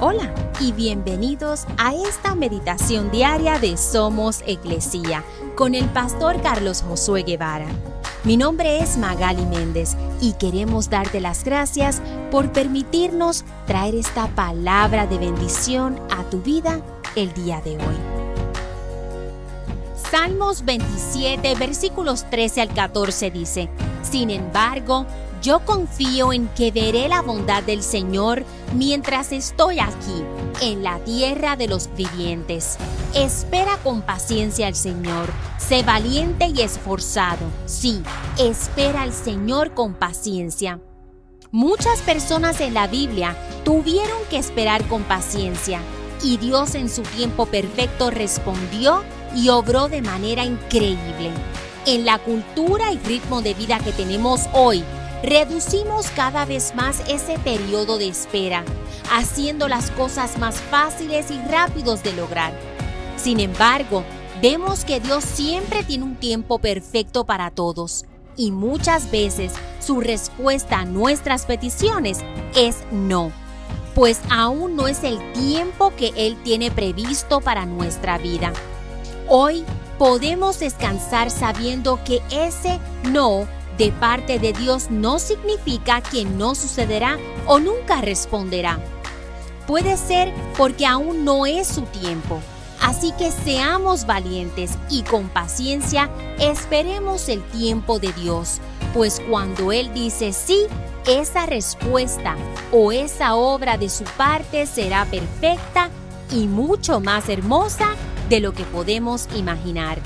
Hola y bienvenidos a esta meditación diaria de Somos Iglesia con el pastor Carlos Josué Guevara. Mi nombre es Magali Méndez y queremos darte las gracias por permitirnos traer esta palabra de bendición a tu vida el día de hoy. Salmos 27 versículos 13 al 14 dice, Sin embargo, yo confío en que veré la bondad del Señor mientras estoy aquí, en la tierra de los vivientes. Espera con paciencia al Señor. Sé valiente y esforzado. Sí, espera al Señor con paciencia. Muchas personas en la Biblia tuvieron que esperar con paciencia y Dios en su tiempo perfecto respondió y obró de manera increíble. En la cultura y ritmo de vida que tenemos hoy, reducimos cada vez más ese periodo de espera, haciendo las cosas más fáciles y rápidos de lograr. Sin embargo, vemos que Dios siempre tiene un tiempo perfecto para todos y muchas veces su respuesta a nuestras peticiones es no, pues aún no es el tiempo que Él tiene previsto para nuestra vida. Hoy podemos descansar sabiendo que ese no de parte de Dios no significa que no sucederá o nunca responderá. Puede ser porque aún no es su tiempo. Así que seamos valientes y con paciencia esperemos el tiempo de Dios, pues cuando Él dice sí, esa respuesta o esa obra de su parte será perfecta y mucho más hermosa de lo que podemos imaginar.